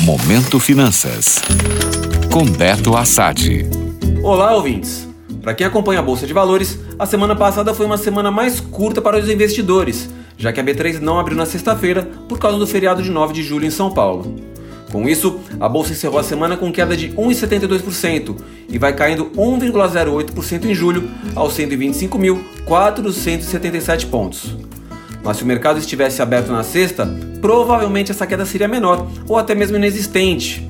Momento Finanças. Com Beto Assad. Olá, ouvintes. Para quem acompanha a Bolsa de Valores, a semana passada foi uma semana mais curta para os investidores, já que a B3 não abriu na sexta-feira por causa do feriado de 9 de julho em São Paulo. Com isso, a bolsa encerrou a semana com queda de 1,72% e vai caindo 1,08% em julho aos 125.477 pontos. Mas se o mercado estivesse aberto na sexta, provavelmente essa queda seria menor ou até mesmo inexistente.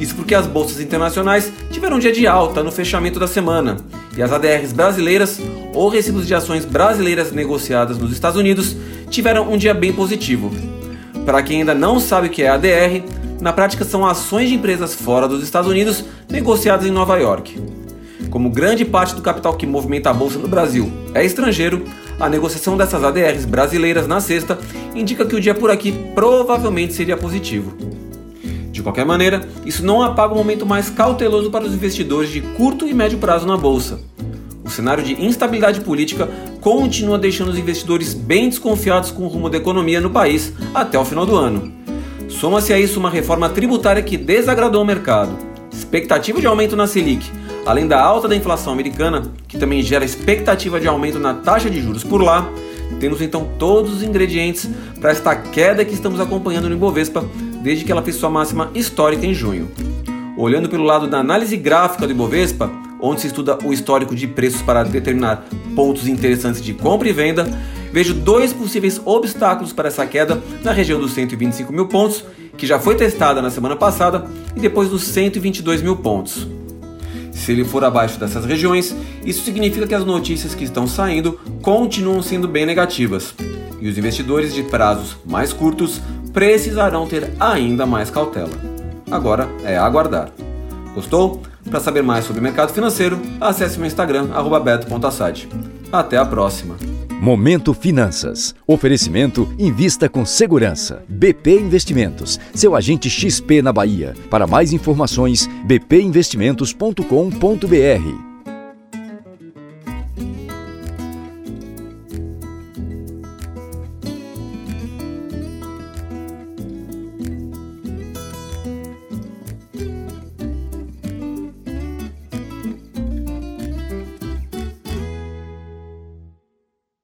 Isso porque as bolsas internacionais tiveram um dia de alta no fechamento da semana e as ADRs brasileiras ou recibos de ações brasileiras negociadas nos Estados Unidos tiveram um dia bem positivo. Para quem ainda não sabe o que é ADR, na prática são ações de empresas fora dos Estados Unidos negociadas em Nova York. Como grande parte do capital que movimenta a bolsa no Brasil é estrangeiro, a negociação dessas ADRs brasileiras na sexta indica que o dia por aqui provavelmente seria positivo. De qualquer maneira, isso não apaga o momento mais cauteloso para os investidores de curto e médio prazo na bolsa. O cenário de instabilidade política continua deixando os investidores bem desconfiados com o rumo da economia no país até o final do ano. Soma-se a isso uma reforma tributária que desagradou o mercado, expectativa de aumento na Selic, além da alta da inflação americana, que também gera expectativa de aumento na taxa de juros por lá, temos então todos os ingredientes para esta queda que estamos acompanhando no Ibovespa desde que ela fez sua máxima histórica em junho. Olhando pelo lado da análise gráfica do Ibovespa, onde se estuda o histórico de preços para determinar pontos interessantes de compra e venda, vejo dois possíveis obstáculos para essa queda na região dos 125 mil pontos, que já foi testada na semana passada, e depois dos 122 mil pontos. Se ele for abaixo dessas regiões, isso significa que as notícias que estão saindo continuam sendo bem negativas, e os investidores de prazos mais curtos precisarão ter ainda mais cautela. Agora é aguardar. Gostou? Para saber mais sobre o mercado financeiro, acesse meu Instagram, beto.assad. Até a próxima! Momento Finanças. Oferecimento Invista com Segurança. BP Investimentos. Seu agente XP na Bahia. Para mais informações, bpinvestimentos.com.br.